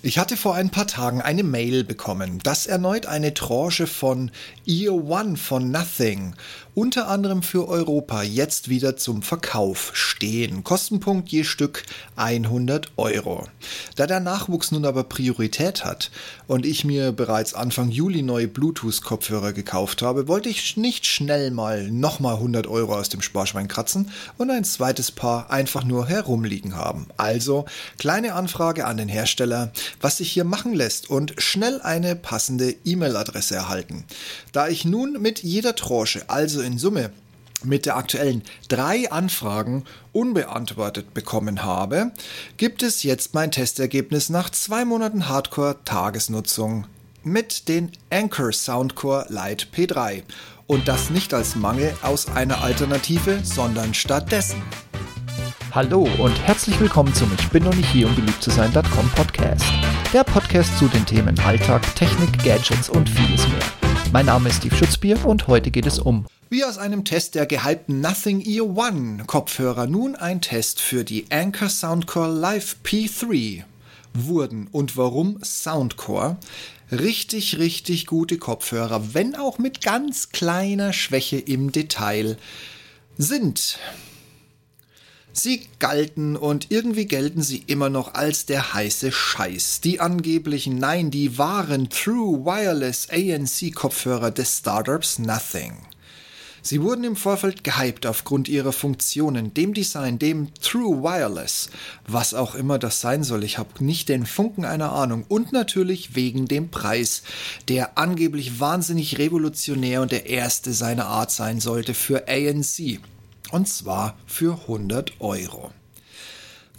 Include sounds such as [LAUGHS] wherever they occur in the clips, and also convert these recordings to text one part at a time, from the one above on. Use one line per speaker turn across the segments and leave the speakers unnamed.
Ich hatte vor ein paar Tagen eine Mail bekommen, dass erneut eine Tranche von Year One von Nothing, unter anderem für Europa, jetzt wieder zum Verkauf stehen. Kostenpunkt je Stück 100 Euro. Da der Nachwuchs nun aber Priorität hat und ich mir bereits Anfang Juli neue Bluetooth-Kopfhörer gekauft habe, wollte ich nicht schnell mal nochmal 100 Euro aus dem Sparschwein kratzen und ein zweites Paar einfach nur herumliegen haben. Also kleine Anfrage an den Hersteller was sich hier machen lässt und schnell eine passende E-Mail-Adresse erhalten. Da ich nun mit jeder Tranche, also in Summe mit der aktuellen drei Anfragen unbeantwortet bekommen habe, gibt es jetzt mein Testergebnis nach zwei Monaten Hardcore-Tagesnutzung mit den Anchor Soundcore Lite P3. Und das nicht als Mangel aus einer Alternative, sondern stattdessen.
Hallo und herzlich willkommen zum Ich bin noch nicht hier, um beliebt zu sein.com Podcast. Der Podcast zu den Themen Alltag, Technik, Gadgets und vieles mehr. Mein Name ist Steve Schutzbier und heute geht es um
wie aus einem Test der gehypten Nothing Ear One Kopfhörer nun ein Test für die Anchor Soundcore Live P3 wurden und warum Soundcore richtig, richtig gute Kopfhörer, wenn auch mit ganz kleiner Schwäche im Detail, sind. Sie galten und irgendwie gelten sie immer noch als der heiße Scheiß. Die angeblichen, nein, die wahren True Wireless ANC Kopfhörer des Startups Nothing. Sie wurden im Vorfeld gehypt aufgrund ihrer Funktionen, dem Design, dem True Wireless, was auch immer das sein soll, ich habe nicht den Funken einer Ahnung, und natürlich wegen dem Preis, der angeblich wahnsinnig revolutionär und der erste seiner Art sein sollte für ANC. Und zwar für 100 Euro.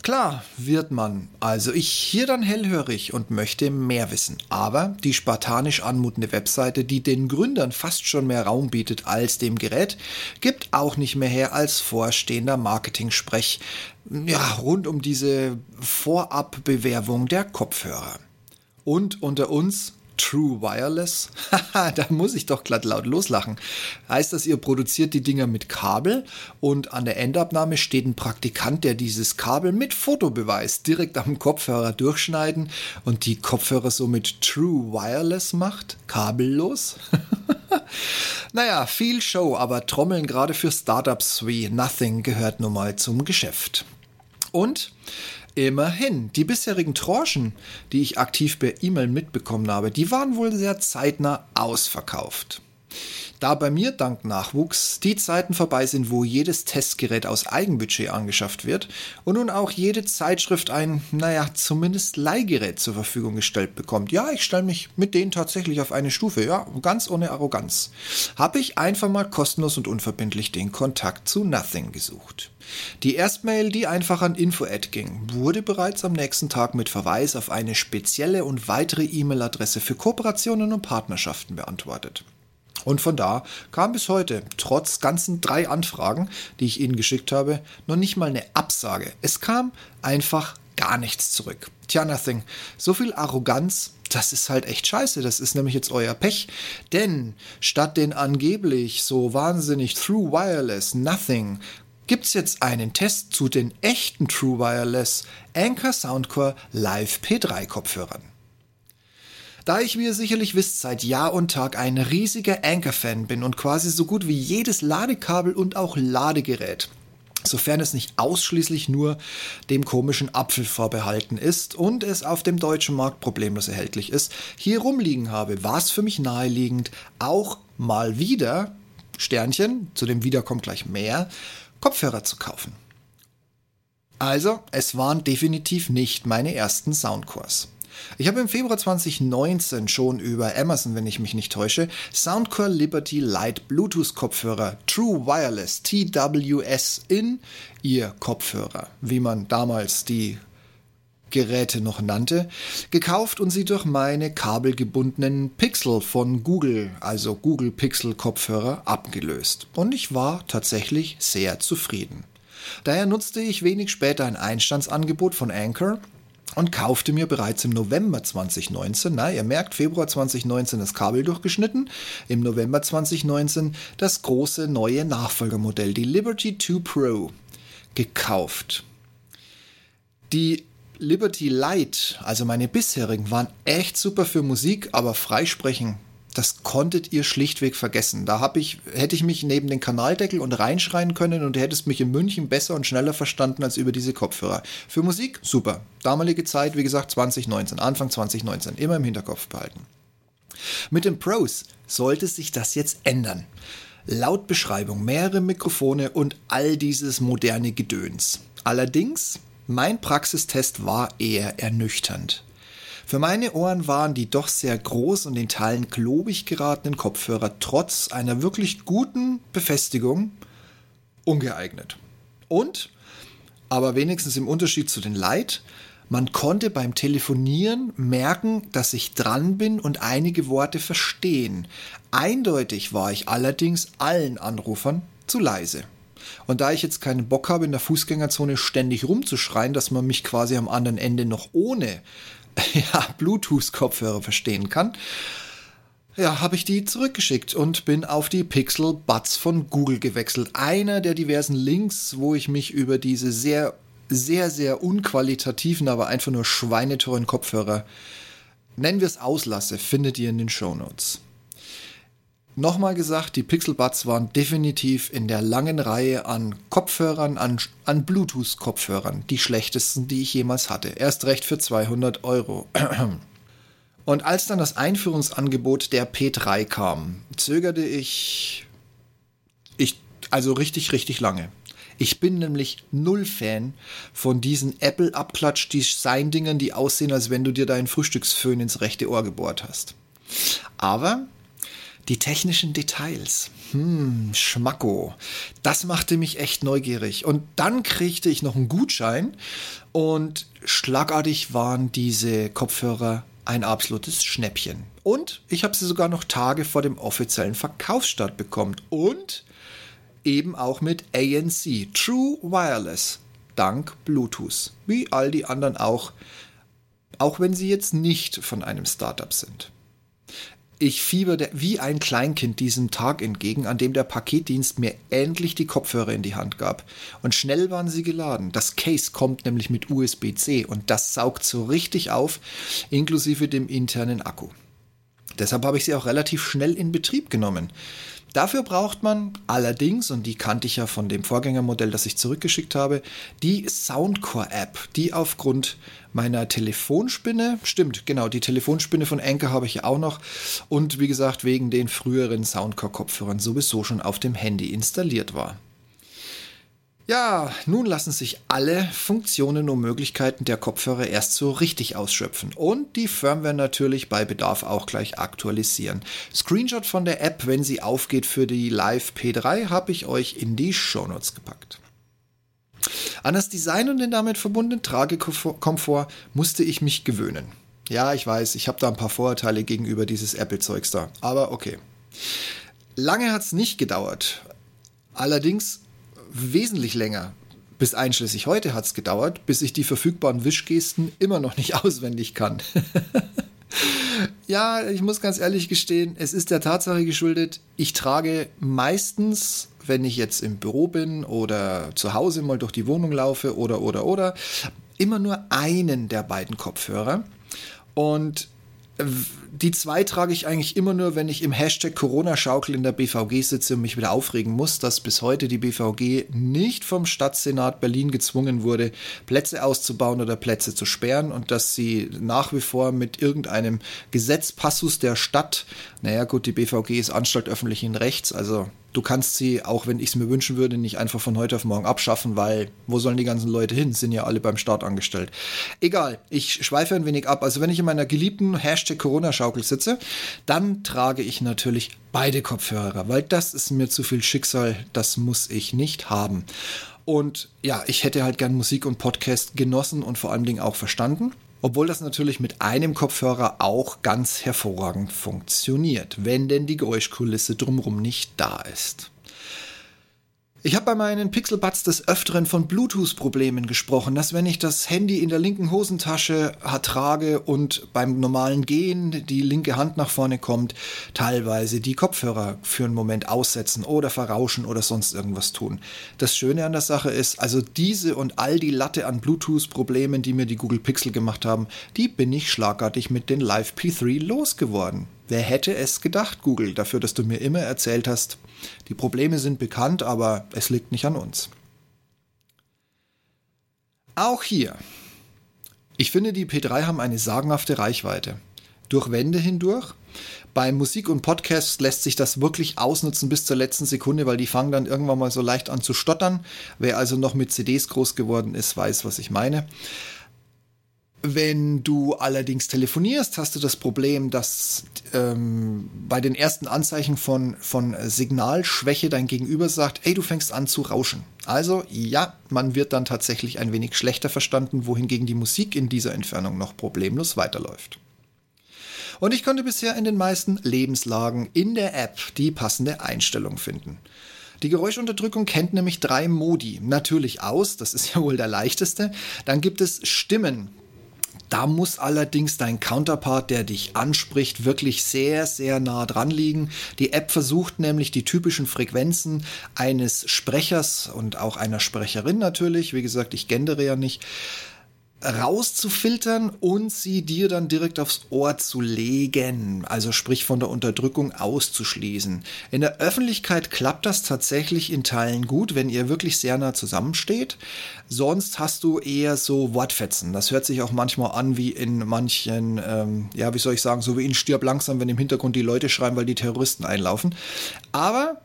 Klar wird man, also ich hier dann hellhörig und möchte mehr wissen. Aber die spartanisch anmutende Webseite, die den Gründern fast schon mehr Raum bietet als dem Gerät, gibt auch nicht mehr her als vorstehender Marketing-Sprech ja, rund um diese Vorabbewerbung der Kopfhörer. Und unter uns, True Wireless? Haha, [LAUGHS] da muss ich doch glatt laut loslachen. Heißt das, ihr produziert die Dinger mit Kabel und an der Endabnahme steht ein Praktikant, der dieses Kabel mit Fotobeweis direkt am Kopfhörer durchschneiden und die Kopfhörer somit True Wireless macht? Kabellos? [LAUGHS] naja, viel Show, aber Trommeln gerade für Startups wie Nothing gehört nun mal zum Geschäft. Und Immerhin, die bisherigen Tranchen, die ich aktiv per E-Mail mitbekommen habe, die waren wohl sehr zeitnah ausverkauft. Da bei mir dank Nachwuchs die Zeiten vorbei sind, wo jedes Testgerät aus Eigenbudget angeschafft wird und nun auch jede Zeitschrift ein, naja, zumindest Leihgerät zur Verfügung gestellt bekommt. Ja, ich stelle mich mit denen tatsächlich auf eine Stufe, ja, ganz ohne Arroganz. Habe ich einfach mal kostenlos und unverbindlich den Kontakt zu Nothing gesucht. Die Erstmail, die einfach an Info-Ad ging, wurde bereits am nächsten Tag mit Verweis auf eine spezielle und weitere E-Mail-Adresse für Kooperationen und Partnerschaften beantwortet. Und von da kam bis heute, trotz ganzen drei Anfragen, die ich Ihnen geschickt habe, noch nicht mal eine Absage. Es kam einfach gar nichts zurück. Tja, nothing. So viel Arroganz, das ist halt echt scheiße. Das ist nämlich jetzt euer Pech. Denn statt den angeblich so wahnsinnig Through Wireless Nothing gibt's jetzt einen Test zu den echten True Wireless Anchor Soundcore Live P3 Kopfhörern. Da ich, wie ihr sicherlich wisst, seit Jahr und Tag ein riesiger Anchor-Fan bin und quasi so gut wie jedes Ladekabel und auch Ladegerät sofern es nicht ausschließlich nur dem komischen Apfel vorbehalten ist und es auf dem deutschen Markt problemlos erhältlich ist, hier rumliegen habe, war es für mich naheliegend, auch mal wieder, Sternchen, zu dem wieder kommt gleich mehr, Kopfhörer zu kaufen. Also, es waren definitiv nicht meine ersten Soundcores. Ich habe im Februar 2019 schon über Amazon, wenn ich mich nicht täusche, Soundcore Liberty Light Bluetooth Kopfhörer True Wireless TWS in ihr Kopfhörer, wie man damals die Geräte noch nannte, gekauft und sie durch meine kabelgebundenen Pixel von Google, also Google Pixel Kopfhörer, abgelöst. Und ich war tatsächlich sehr zufrieden. Daher nutzte ich wenig später ein Einstandsangebot von Anchor und kaufte mir bereits im November 2019, na, ihr merkt, Februar 2019 das Kabel durchgeschnitten, im November 2019 das große neue Nachfolgermodell, die Liberty 2 Pro, gekauft. Die Liberty Light, also meine bisherigen, waren echt super für Musik, aber freisprechen, das konntet ihr schlichtweg vergessen. Da hab ich, hätte ich mich neben den Kanaldeckel und reinschreien können und du hättest mich in München besser und schneller verstanden als über diese Kopfhörer. Für Musik super. Damalige Zeit, wie gesagt, 2019, Anfang 2019, immer im Hinterkopf behalten. Mit den Pros sollte sich das jetzt ändern. Laut Beschreibung, mehrere Mikrofone und all dieses moderne Gedöns. Allerdings, mein Praxistest war eher ernüchternd. Für meine Ohren waren die doch sehr groß und in Teilen klobig geratenen Kopfhörer trotz einer wirklich guten Befestigung ungeeignet. Und, aber wenigstens im Unterschied zu den Light, man konnte beim Telefonieren merken, dass ich dran bin und einige Worte verstehen. Eindeutig war ich allerdings allen Anrufern zu leise. Und da ich jetzt keinen Bock habe, in der Fußgängerzone ständig rumzuschreien, dass man mich quasi am anderen Ende noch ohne [LAUGHS] ja, Bluetooth-Kopfhörer verstehen kann, ja, habe ich die zurückgeschickt und bin auf die Pixel Buds von Google gewechselt. Einer der diversen Links, wo ich mich über diese sehr sehr, sehr unqualitativen, aber einfach nur schweineteuren Kopfhörer, nennen wir es auslasse, findet ihr in den Show Notes. Nochmal gesagt, die Pixel Buds waren definitiv in der langen Reihe an Kopfhörern, an, an Bluetooth-Kopfhörern, die schlechtesten, die ich jemals hatte. Erst recht für 200 Euro. [CLEARS THROAT] Und als dann das Einführungsangebot der P3 kam, zögerte ich, ich also richtig, richtig lange. Ich bin nämlich null Fan von diesen Apple-Abklatsch-Design-Dingern, die aussehen, als wenn du dir deinen Frühstücksföhn ins rechte Ohr gebohrt hast. Aber die technischen Details. Hm, Schmacko. Das machte mich echt neugierig. Und dann kriegte ich noch einen Gutschein und schlagartig waren diese Kopfhörer ein absolutes Schnäppchen. Und ich habe sie sogar noch Tage vor dem offiziellen Verkaufsstart bekommen. Und eben auch mit ANC, True Wireless, dank Bluetooth, wie all die anderen auch, auch wenn sie jetzt nicht von einem Startup sind. Ich fieberte wie ein Kleinkind diesem Tag entgegen, an dem der Paketdienst mir endlich die Kopfhörer in die Hand gab. Und schnell waren sie geladen. Das Case kommt nämlich mit USB-C und das saugt so richtig auf, inklusive dem internen Akku. Deshalb habe ich sie auch relativ schnell in Betrieb genommen. Dafür braucht man allerdings, und die kannte ich ja von dem Vorgängermodell, das ich zurückgeschickt habe, die Soundcore-App, die aufgrund meiner Telefonspinne, stimmt, genau, die Telefonspinne von Anker habe ich ja auch noch und wie gesagt, wegen den früheren Soundcore-Kopfhörern sowieso schon auf dem Handy installiert war. Ja, nun lassen sich alle Funktionen und Möglichkeiten der Kopfhörer erst so richtig ausschöpfen und die Firmware natürlich bei Bedarf auch gleich aktualisieren. Screenshot von der App, wenn sie aufgeht für die Live P3, habe ich euch in die Shownotes gepackt. An das Design und den damit verbundenen Tragekomfort musste ich mich gewöhnen. Ja, ich weiß, ich habe da ein paar Vorurteile gegenüber dieses Apple-Zeugs da, aber okay. Lange hat es nicht gedauert. Allerdings wesentlich länger. Bis einschließlich heute hat es gedauert, bis ich die verfügbaren Wischgesten immer noch nicht [LAUGHS] auswendig kann. [LAUGHS] ja, ich muss ganz ehrlich gestehen, es ist der Tatsache geschuldet, ich trage meistens, wenn ich jetzt im Büro bin oder zu Hause mal durch die Wohnung laufe oder oder oder, immer nur einen der beiden Kopfhörer. Und die zwei trage ich eigentlich immer nur, wenn ich im Hashtag Corona-Schaukel in der BVG sitze und mich wieder aufregen muss, dass bis heute die BVG nicht vom Stadtsenat Berlin gezwungen wurde, Plätze auszubauen oder Plätze zu sperren und dass sie nach wie vor mit irgendeinem Gesetzpassus der Stadt, naja gut, die BVG ist Anstalt öffentlichen Rechts, also du kannst sie, auch wenn ich es mir wünschen würde, nicht einfach von heute auf morgen abschaffen, weil wo sollen die ganzen Leute hin? Sind ja alle beim Staat angestellt. Egal, ich schweife ein wenig ab. Also wenn ich in meiner geliebten Hashtag Corona-Schaukel sitze, dann trage ich natürlich beide Kopfhörer, weil das ist mir zu viel Schicksal, das muss ich nicht haben. Und ja, ich hätte halt gern Musik und Podcast genossen und vor allen Dingen auch verstanden. Obwohl das natürlich mit einem Kopfhörer auch ganz hervorragend funktioniert, wenn denn die Geräuschkulisse drumherum nicht da ist. Ich habe bei meinen Pixelbuds des Öfteren von Bluetooth-Problemen gesprochen, dass wenn ich das Handy in der linken Hosentasche trage und beim normalen Gehen die linke Hand nach vorne kommt, teilweise die Kopfhörer für einen Moment aussetzen oder verrauschen oder sonst irgendwas tun. Das Schöne an der Sache ist, also diese und all die Latte an Bluetooth-Problemen, die mir die Google Pixel gemacht haben, die bin ich schlagartig mit den Live P3 losgeworden. Wer hätte es gedacht, Google, dafür, dass du mir immer erzählt hast, die Probleme sind bekannt, aber es liegt nicht an uns. Auch hier. Ich finde, die P3 haben eine sagenhafte Reichweite. Durch Wände hindurch. Bei Musik und Podcasts lässt sich das wirklich ausnutzen bis zur letzten Sekunde, weil die fangen dann irgendwann mal so leicht an zu stottern. Wer also noch mit CDs groß geworden ist, weiß, was ich meine. Wenn du allerdings telefonierst, hast du das Problem, dass ähm, bei den ersten Anzeichen von, von Signalschwäche dein Gegenüber sagt, hey, du fängst an zu rauschen. Also ja, man wird dann tatsächlich ein wenig schlechter verstanden, wohingegen die Musik in dieser Entfernung noch problemlos weiterläuft. Und ich konnte bisher in den meisten Lebenslagen in der App die passende Einstellung finden. Die Geräuschunterdrückung kennt nämlich drei Modi. Natürlich aus, das ist ja wohl der leichteste. Dann gibt es Stimmen, da muss allerdings dein Counterpart, der dich anspricht, wirklich sehr, sehr nah dran liegen. Die App versucht nämlich die typischen Frequenzen eines Sprechers und auch einer Sprecherin natürlich, wie gesagt, ich gendere ja nicht, rauszufiltern und sie dir dann direkt aufs Ohr zu legen, also sprich von der Unterdrückung auszuschließen. In der Öffentlichkeit klappt das tatsächlich in Teilen gut, wenn ihr wirklich sehr nah zusammensteht. Sonst hast du eher so Wortfetzen. Das hört sich auch manchmal an wie in manchen, ähm, ja, wie soll ich sagen, so wie in Stirb langsam, wenn im Hintergrund die Leute schreien, weil die Terroristen einlaufen. Aber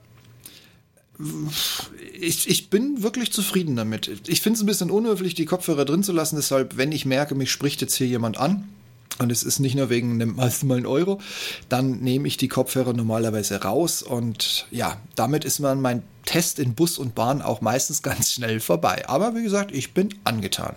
ich, ich bin wirklich zufrieden damit. Ich finde es ein bisschen unhöflich, die Kopfhörer drin zu lassen. Deshalb, wenn ich merke, mich spricht jetzt hier jemand an, und es ist nicht nur wegen einem mal einen Euro, dann nehme ich die Kopfhörer normalerweise raus und ja, damit ist man mein Test in Bus und Bahn auch meistens [LAUGHS] ganz schnell vorbei. Aber wie gesagt, ich bin angetan.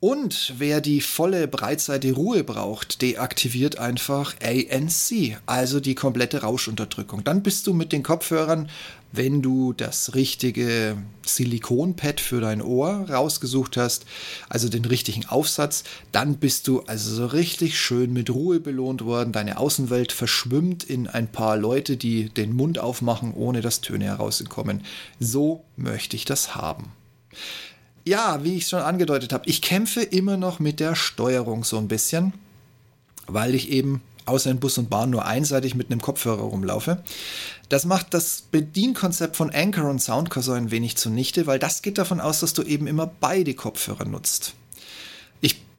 Und wer die volle Breitseite Ruhe braucht, deaktiviert einfach ANC, also die komplette Rauschunterdrückung. Dann bist du mit den Kopfhörern, wenn du das richtige Silikonpad für dein Ohr rausgesucht hast, also den richtigen Aufsatz, dann bist du also so richtig schön mit Ruhe belohnt worden. Deine Außenwelt verschwimmt in ein paar Leute, die den Mund aufmachen, ohne dass Töne herauskommen. So möchte ich das haben. Ja, wie ich schon angedeutet habe, ich kämpfe immer noch mit der Steuerung so ein bisschen, weil ich eben außer in Bus und Bahn nur einseitig mit einem Kopfhörer rumlaufe. Das macht das Bedienkonzept von Anchor und Soundcore so ein wenig zunichte, weil das geht davon aus, dass du eben immer beide Kopfhörer nutzt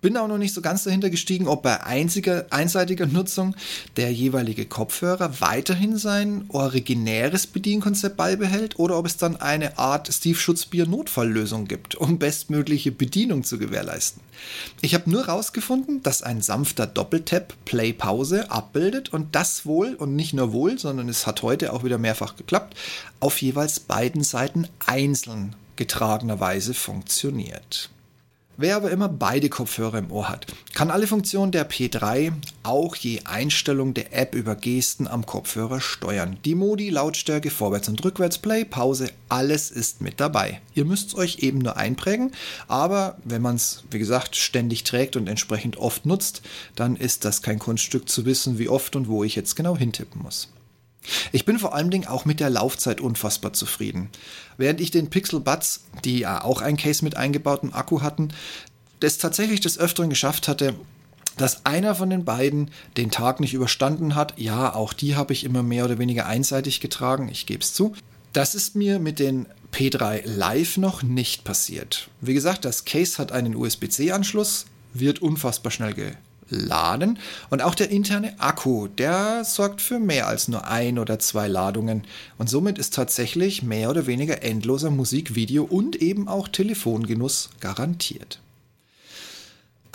bin auch noch nicht so ganz dahinter gestiegen, ob bei einziger, einseitiger Nutzung der jeweilige Kopfhörer weiterhin sein originäres Bedienkonzept beibehält oder ob es dann eine Art Steve Schutzbier Notfalllösung gibt, um bestmögliche Bedienung zu gewährleisten. Ich habe nur herausgefunden, dass ein sanfter Doppeltap Play Pause abbildet und das wohl und nicht nur wohl, sondern es hat heute auch wieder mehrfach geklappt, auf jeweils beiden Seiten einzeln getragenerweise funktioniert. Wer aber immer beide Kopfhörer im Ohr hat, kann alle Funktionen der P3 auch je Einstellung der App über Gesten am Kopfhörer steuern. Die Modi, Lautstärke, Vorwärts- und Rückwärts, Play, Pause, alles ist mit dabei. Ihr müsst es euch eben nur einprägen, aber wenn man es, wie gesagt, ständig trägt und entsprechend oft nutzt, dann ist das kein Kunststück zu wissen, wie oft und wo ich jetzt genau hintippen muss. Ich bin vor allen Dingen auch mit der Laufzeit unfassbar zufrieden. Während ich den Pixel Buds, die ja auch ein Case mit eingebautem Akku hatten, das tatsächlich des Öfteren geschafft hatte, dass einer von den beiden den Tag nicht überstanden hat. Ja, auch die habe ich immer mehr oder weniger einseitig getragen, ich gebe es zu. Das ist mir mit den P3 Live noch nicht passiert. Wie gesagt, das Case hat einen USB-C-Anschluss, wird unfassbar schnell laden. Und auch der interne Akku, der sorgt für mehr als nur ein oder zwei Ladungen. Und somit ist tatsächlich mehr oder weniger endloser Musik, Video und eben auch Telefongenuss garantiert.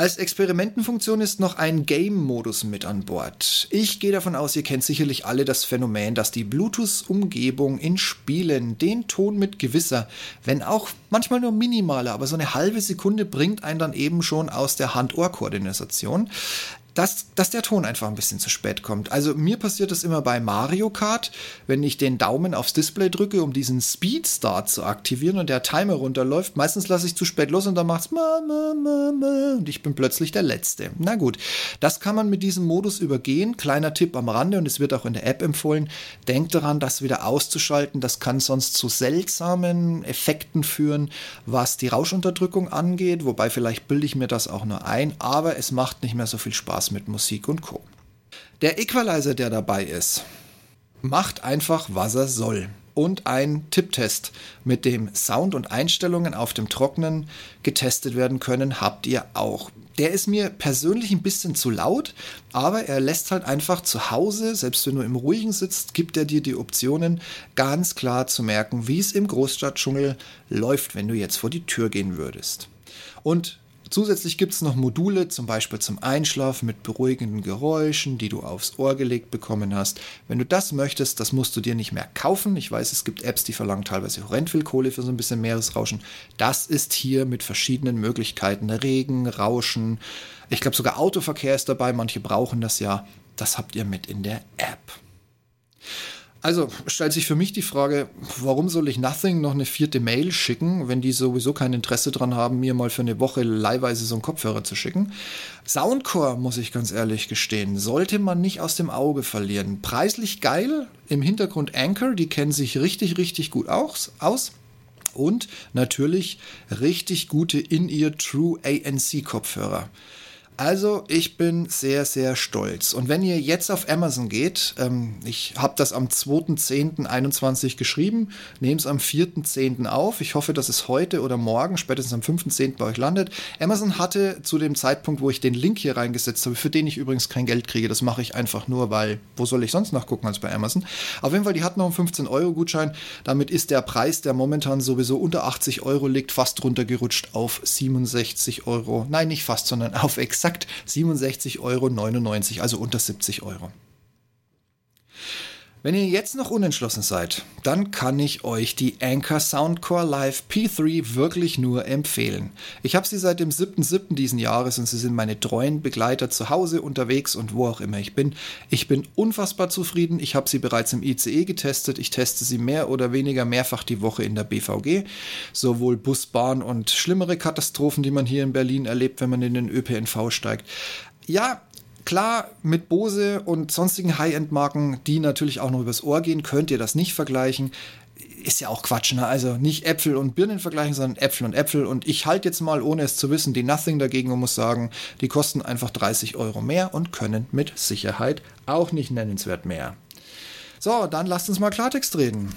Als Experimentenfunktion ist noch ein Game-Modus mit an Bord. Ich gehe davon aus, ihr kennt sicherlich alle das Phänomen, dass die Bluetooth-Umgebung in Spielen den Ton mit gewisser, wenn auch manchmal nur minimaler, aber so eine halbe Sekunde bringt einen dann eben schon aus der Hand-Ohr-Koordination. Dass, dass der Ton einfach ein bisschen zu spät kommt. Also mir passiert das immer bei Mario Kart, wenn ich den Daumen aufs Display drücke, um diesen Speed Start zu aktivieren und der Timer runterläuft. Meistens lasse ich zu spät los und dann macht's ma, ma, ma, ma, und ich bin plötzlich der Letzte. Na gut, das kann man mit diesem Modus übergehen. Kleiner Tipp am Rande und es wird auch in der App empfohlen. Denkt daran, das wieder auszuschalten. Das kann sonst zu seltsamen Effekten führen, was die Rauschunterdrückung angeht. Wobei vielleicht bilde ich mir das auch nur ein, aber es macht nicht mehr so viel Spaß Mit Musik und Co. Der Equalizer, der dabei ist, macht einfach, was er soll. Und ein Tipptest, mit dem Sound und Einstellungen auf dem Trocknen getestet werden können, habt ihr auch. Der ist mir persönlich ein bisschen zu laut, aber er lässt halt einfach zu Hause, selbst wenn du im Ruhigen sitzt, gibt er dir die Optionen, ganz klar zu merken, wie es im Großstadtdschungel läuft, wenn du jetzt vor die Tür gehen würdest. Und Zusätzlich gibt es noch Module, zum Beispiel zum Einschlafen mit beruhigenden Geräuschen, die du aufs Ohr gelegt bekommen hast. Wenn du das möchtest, das musst du dir nicht mehr kaufen. Ich weiß, es gibt Apps, die verlangen teilweise horrend viel Kohle für so ein bisschen Meeresrauschen. Das ist hier mit verschiedenen Möglichkeiten. Regen, Rauschen. Ich glaube sogar Autoverkehr ist dabei. Manche brauchen das ja. Das habt ihr mit in der App. Also stellt sich für mich die Frage, warum soll ich Nothing noch eine vierte Mail schicken, wenn die sowieso kein Interesse daran haben, mir mal für eine Woche leihweise so einen Kopfhörer zu schicken? Soundcore, muss ich ganz ehrlich gestehen, sollte man nicht aus dem Auge verlieren. Preislich geil, im Hintergrund Anchor, die kennen sich richtig, richtig gut aus. aus. Und natürlich richtig gute In-Ear True ANC Kopfhörer. Also ich bin sehr, sehr stolz. Und wenn ihr jetzt auf Amazon geht, ähm, ich habe das am 2.10.21 geschrieben, nehme es am 4.10. auf. Ich hoffe, dass es heute oder morgen, spätestens am 5.10. bei euch landet. Amazon hatte zu dem Zeitpunkt, wo ich den Link hier reingesetzt habe, für den ich übrigens kein Geld kriege, das mache ich einfach nur, weil wo soll ich sonst nachgucken als bei Amazon. Auf jeden Fall, die hat noch einen 15-Euro-Gutschein. Damit ist der Preis, der momentan sowieso unter 80 Euro liegt, fast runtergerutscht auf 67 Euro. Nein, nicht fast, sondern auf exakt exakt 67,99 Euro, also unter 70 Euro. Wenn ihr jetzt noch unentschlossen seid, dann kann ich euch die Anchor Soundcore Live P3 wirklich nur empfehlen. Ich habe sie seit dem 7.7. diesen Jahres und sie sind meine treuen Begleiter zu Hause, unterwegs und wo auch immer ich bin. Ich bin unfassbar zufrieden. Ich habe sie bereits im ICE getestet. Ich teste sie mehr oder weniger mehrfach die Woche in der BVG. Sowohl Bus, Bahn und schlimmere Katastrophen, die man hier in Berlin erlebt, wenn man in den ÖPNV steigt. Ja, Klar, mit Bose und sonstigen High-End-Marken, die natürlich auch noch übers Ohr gehen, könnt ihr das nicht vergleichen. Ist ja auch Quatsch, ne? Also nicht Äpfel und Birnen vergleichen, sondern Äpfel und Äpfel. Und ich halte jetzt mal, ohne es zu wissen, die Nothing dagegen und muss sagen, die kosten einfach 30 Euro mehr und können mit Sicherheit auch nicht nennenswert mehr. So, dann lasst uns mal Klartext reden.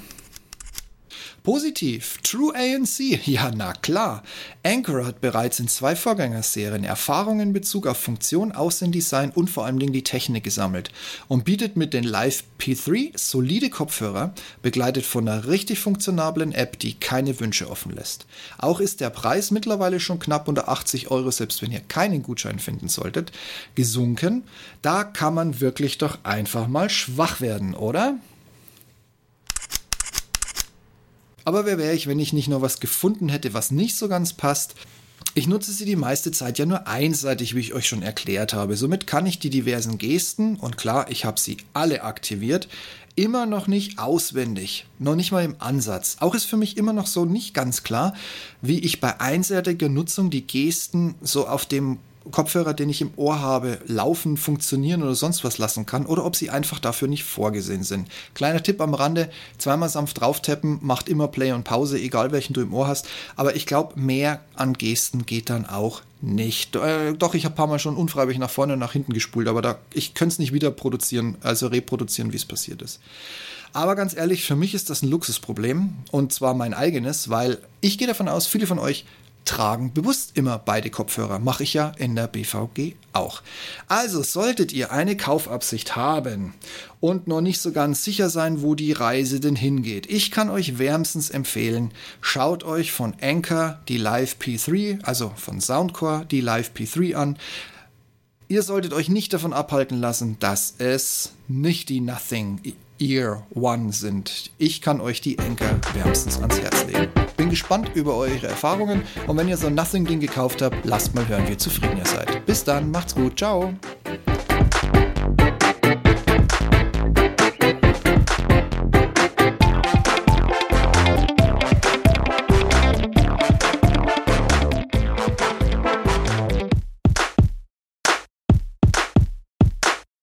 Positiv. True ANC. Ja, na klar. Anchor hat bereits in zwei Vorgängerserien Erfahrungen in Bezug auf Funktion, Außendesign und vor allem die Technik gesammelt und bietet mit den Live P3 solide Kopfhörer, begleitet von einer richtig funktionablen App, die keine Wünsche offen lässt. Auch ist der Preis mittlerweile schon knapp unter 80 Euro, selbst wenn ihr keinen Gutschein finden solltet, gesunken. Da kann man wirklich doch einfach mal schwach werden, oder? Aber wer wäre ich, wenn ich nicht noch was gefunden hätte, was nicht so ganz passt? Ich nutze sie die meiste Zeit ja nur einseitig, wie ich euch schon erklärt habe. Somit kann ich die diversen Gesten, und klar, ich habe sie alle aktiviert, immer noch nicht auswendig, noch nicht mal im Ansatz. Auch ist für mich immer noch so nicht ganz klar, wie ich bei einseitiger Nutzung die Gesten so auf dem Kopfhörer, den ich im Ohr habe, laufen, funktionieren oder sonst was lassen kann oder ob sie einfach dafür nicht vorgesehen sind. Kleiner Tipp am Rande, zweimal sanft drauf tappen, macht immer Play und Pause, egal welchen du im Ohr hast, aber ich glaube, mehr an Gesten geht dann auch nicht. Äh, doch, ich habe ein paar Mal schon unfreiwillig nach vorne und nach hinten gespult, aber da, ich könnte es nicht wieder produzieren, also reproduzieren, wie es passiert ist. Aber ganz ehrlich, für mich ist das ein Luxusproblem und zwar mein eigenes, weil ich gehe davon aus, viele von euch tragen bewusst immer beide Kopfhörer. Mache ich ja in der BVG auch. Also solltet ihr eine Kaufabsicht haben und noch nicht so ganz sicher sein, wo die Reise denn hingeht. Ich kann euch wärmstens empfehlen, schaut euch von Anchor die Live P3, also von Soundcore die Live P3 an. Ihr solltet euch nicht davon abhalten lassen, dass es nicht die Nothing Ear One sind. Ich kann euch die Anchor wärmstens ans Herz legen. Bin gespannt über eure Erfahrungen und wenn ihr so ein Nothing-Ding gekauft habt, lasst mal hören, wie zufrieden ihr seid. Bis dann, macht's gut, ciao!